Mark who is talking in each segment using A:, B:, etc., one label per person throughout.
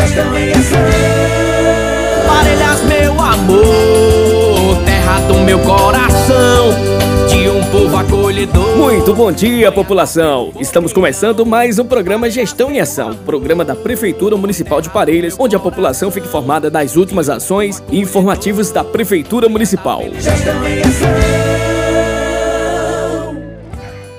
A: gestão em ação. Parelhas, meu amor, terra do meu coração. De um povo acolhedor.
B: Muito bom dia, população! Estamos começando mais um programa Gestão em Ação, programa da Prefeitura Municipal de Parelhas, onde a população fica informada das últimas ações e informativos da Prefeitura Municipal. Gestão em Ação.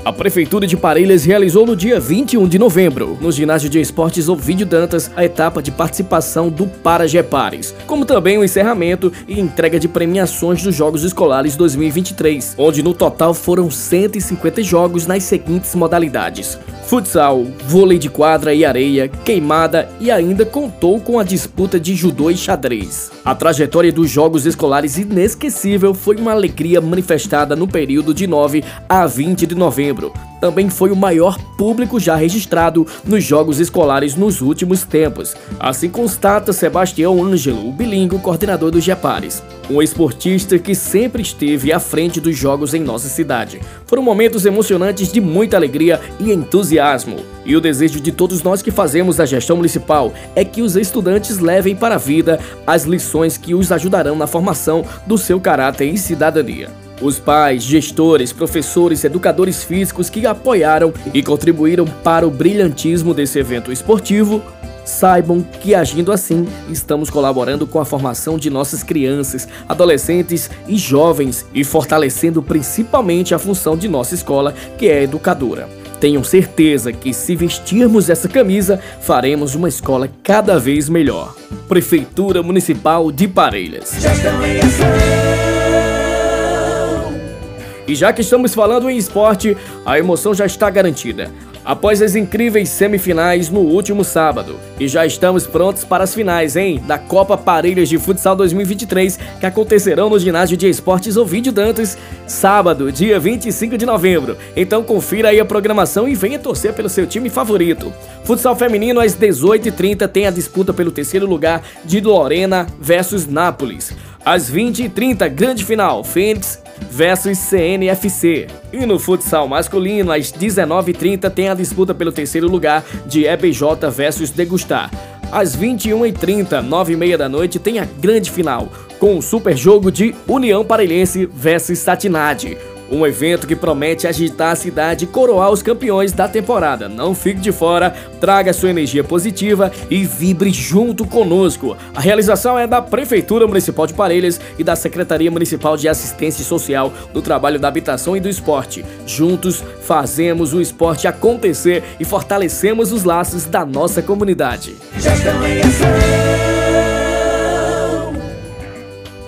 B: A Prefeitura de Parelhas realizou no dia 21 de novembro, no ginásio de esportes Ovidio Dantas, a etapa de participação do Paragepares, como também o encerramento e entrega de premiações dos Jogos Escolares 2023, onde no total foram 150 jogos nas seguintes modalidades: futsal, vôlei de quadra e areia, queimada e ainda contou com a disputa de judô e xadrez. A trajetória dos Jogos Escolares inesquecível foi uma alegria manifestada no período de 9 a 20 de novembro. Também foi o maior público já registrado nos Jogos Escolares nos últimos tempos. Assim constata Sebastião Ângelo, o bilíngue coordenador dos Jepares. Um esportista que sempre esteve à frente dos jogos em nossa cidade. Foram momentos emocionantes de muita alegria e entusiasmo. E o desejo de todos nós que fazemos a gestão municipal é que os estudantes levem para a vida as lições que os ajudarão na formação do seu caráter e cidadania. Os pais, gestores, professores, educadores físicos que apoiaram e contribuíram para o brilhantismo desse evento esportivo Saibam que agindo assim, estamos colaborando com a formação de nossas crianças, adolescentes e jovens e fortalecendo principalmente a função de nossa escola, que é educadora. Tenham certeza que se vestirmos essa camisa, faremos uma escola cada vez melhor. Prefeitura Municipal de Parelhas. E já que estamos falando em esporte, a emoção já está garantida após as incríveis semifinais no último sábado. E já estamos prontos para as finais, hein? Da Copa Parelhas de Futsal 2023, que acontecerão no ginásio de esportes Ovidio Dantas, sábado, dia 25 de novembro. Então confira aí a programação e venha torcer pelo seu time favorito. Futsal feminino às 18h30 tem a disputa pelo terceiro lugar de Lorena versus Nápoles. Às 20h30, grande final, Fênix versus CNFC. E no futsal masculino, às 19h30, tem a disputa pelo terceiro lugar de EBJ versus Degustar. Às 21h30, 9h30 da noite, tem a grande final, com o super jogo de União Parelhense versus Satinade. Um evento que promete agitar a cidade e coroar os campeões da temporada. Não fique de fora, traga sua energia positiva e vibre junto conosco. A realização é da Prefeitura Municipal de Parelhas e da Secretaria Municipal de Assistência Social do Trabalho da Habitação e do Esporte. Juntos fazemos o esporte acontecer e fortalecemos os laços da nossa comunidade.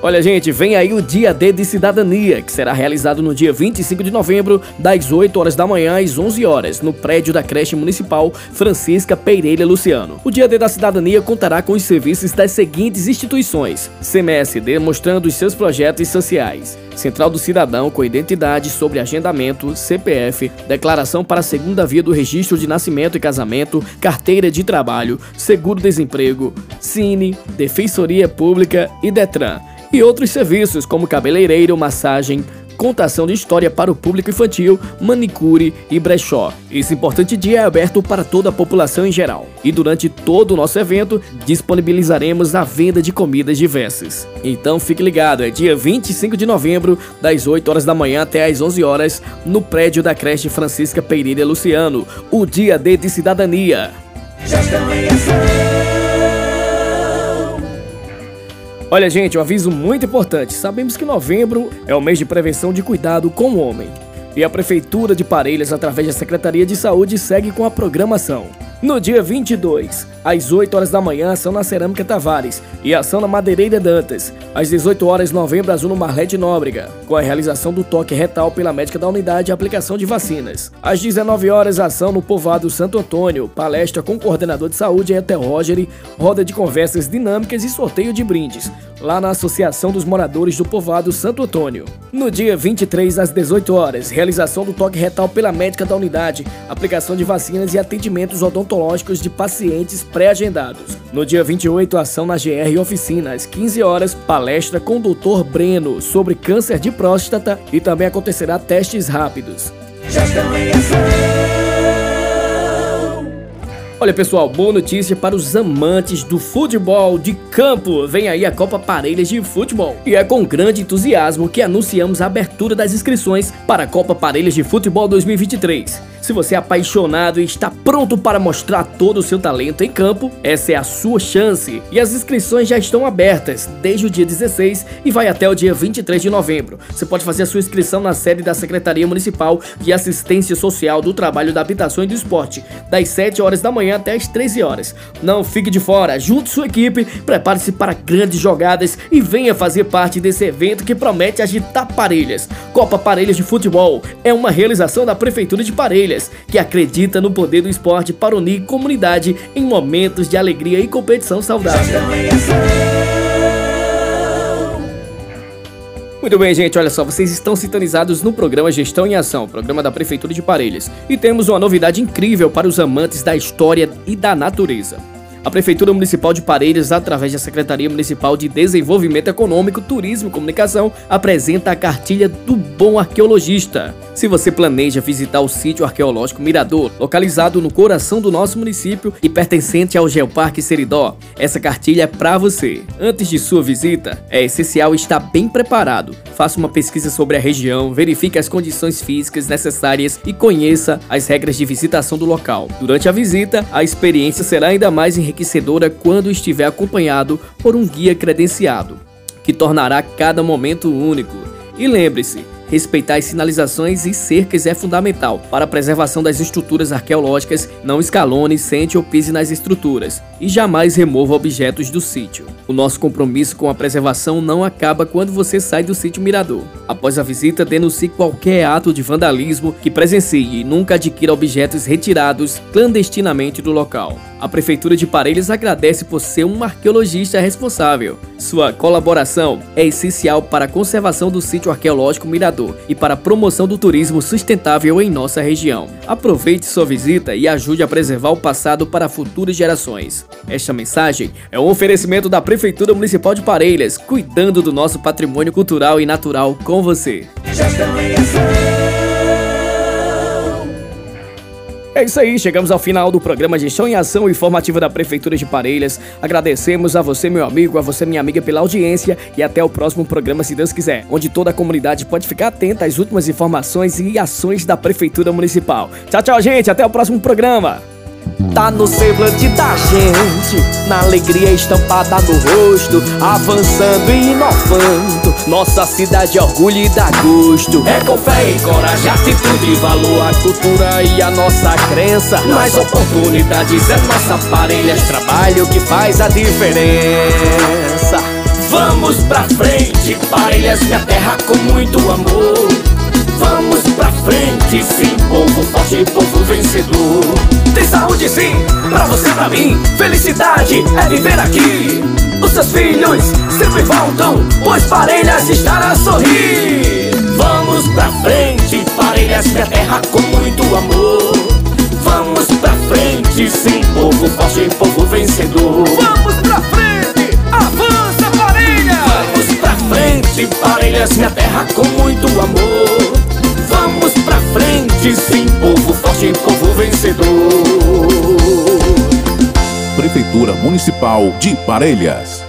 B: Olha, gente, vem aí o Dia D de Cidadania, que será realizado no dia 25 de novembro, das 8 horas da manhã às 11 horas, no prédio da creche municipal Francisca Pereira Luciano. O Dia D da Cidadania contará com os serviços das seguintes instituições: CMSD mostrando os seus projetos sociais. Central do Cidadão com identidade sobre agendamento, CPF, declaração para a segunda via do registro de nascimento e casamento, carteira de trabalho, seguro-desemprego, Cine, Defensoria Pública e Detran e outros serviços como cabeleireiro, massagem, contação de história para o público infantil, manicure e brechó. Esse importante dia é aberto para toda a população em geral. E durante todo o nosso evento, disponibilizaremos a venda de comidas diversas. Então fique ligado, é dia 25 de novembro, das 8 horas da manhã até as 11 horas, no prédio da creche Francisca Pereira Luciano, o Dia D de Cidadania. Olha, gente, um aviso muito importante. Sabemos que novembro é o mês de prevenção de cuidado com o homem. E a Prefeitura de Parelhas, através da Secretaria de Saúde, segue com a programação. No dia 22, às 8 horas da manhã, ação na Cerâmica Tavares e ação na Madeireira Dantas. Às 18 horas, novembro, azul no Marlete Nóbrega, com a realização do toque retal pela médica da unidade e aplicação de vacinas. Às 19 horas, ação no povoado Santo Antônio, palestra com o coordenador de saúde Eter Roger, roda de conversas dinâmicas e sorteio de brindes, lá na Associação dos Moradores do Povoado Santo Antônio. No dia 23, às 18 horas, realização do toque retal pela médica da unidade, aplicação de vacinas e atendimentos odontológicos de pacientes pré-agendados. No dia 28, ação na GR Oficina, às 15 horas, palestra com o Dr. Breno sobre câncer de próstata e também acontecerá testes rápidos. Olha pessoal, boa notícia para os amantes do futebol de campo. Vem aí a Copa Parelhas de Futebol. E é com grande entusiasmo que anunciamos a abertura das inscrições para a Copa Parelhas de Futebol 2023. Se você é apaixonado e está pronto para mostrar todo o seu talento em campo, essa é a sua chance. E as inscrições já estão abertas desde o dia 16 e vai até o dia 23 de novembro. Você pode fazer a sua inscrição na sede da Secretaria Municipal de Assistência Social do Trabalho da Habitação e do Esporte, das 7 horas da manhã até as 13 horas. Não fique de fora, junte sua equipe, prepare-se para grandes jogadas e venha fazer parte desse evento que promete agitar Parelhas. Copa Parelhas de Futebol é uma realização da Prefeitura de Parelhas que acredita no poder do esporte para unir comunidade em momentos de alegria e competição saudável. Muito bem, gente, olha só, vocês estão sintonizados no programa Gestão em Ação, programa da Prefeitura de Parelhas, e temos uma novidade incrível para os amantes da história e da natureza. A Prefeitura Municipal de Parelhas, através da Secretaria Municipal de Desenvolvimento Econômico, Turismo e Comunicação, apresenta a cartilha do Bom Arqueologista. Se você planeja visitar o sítio arqueológico Mirador, localizado no coração do nosso município e pertencente ao Geoparque Seridó, essa cartilha é para você. Antes de sua visita, é essencial estar bem preparado. Faça uma pesquisa sobre a região, verifique as condições físicas necessárias e conheça as regras de visitação do local. Durante a visita, a experiência será ainda mais enriquecedora quando estiver acompanhado por um guia credenciado, que tornará cada momento único. E lembre-se, Respeitar as sinalizações e cercas é fundamental para a preservação das estruturas arqueológicas. Não escalone, sente ou pise nas estruturas e jamais remova objetos do sítio. O nosso compromisso com a preservação não acaba quando você sai do sítio Mirador. Após a visita, denuncie qualquer ato de vandalismo que presencie e nunca adquira objetos retirados clandestinamente do local. A Prefeitura de Parelhas agradece por ser um arqueologista responsável. Sua colaboração é essencial para a conservação do sítio arqueológico Mirador e para a promoção do turismo sustentável em nossa região. Aproveite sua visita e ajude a preservar o passado para futuras gerações. Esta mensagem é um oferecimento da Prefeitura Municipal de Parelhas, cuidando do nosso patrimônio cultural e natural com você. É isso aí, chegamos ao final do programa Gestão em Ação Informativa da Prefeitura de Parelhas. Agradecemos a você, meu amigo, a você, minha amiga, pela audiência e até o próximo programa, se Deus quiser, onde toda a comunidade pode ficar atenta às últimas informações e ações da Prefeitura Municipal. Tchau, tchau, gente, até o próximo programa.
A: Tá no semblante da gente, na alegria estampada no rosto, avançando e inovando. Nossa cidade é orgulho e dá gosto. É com fé e coragem, atitude, valor, a cultura e a nossa crença. Mais oportunidades é nossa parelha, trabalho que faz a diferença. Vamos pra frente, parelhas, minha terra com muito amor. Vamos pra frente, sim, povo forte, povo vencedor. Tem saúde sim, pra você, pra mim. Felicidade é viver aqui. Os seus filhos sempre voltam, pois Parelhas estará a sorrir. Vamos pra frente, Parelhas, minha terra com muito amor. Vamos pra frente, sim, povo forte, povo vencedor.
C: Vamos pra frente, avança Parelhas!
A: Vamos pra frente, Parelhas, minha terra com muito amor. Frente, sim, povo forte, povo vencedor.
D: Prefeitura Municipal de Parelhas.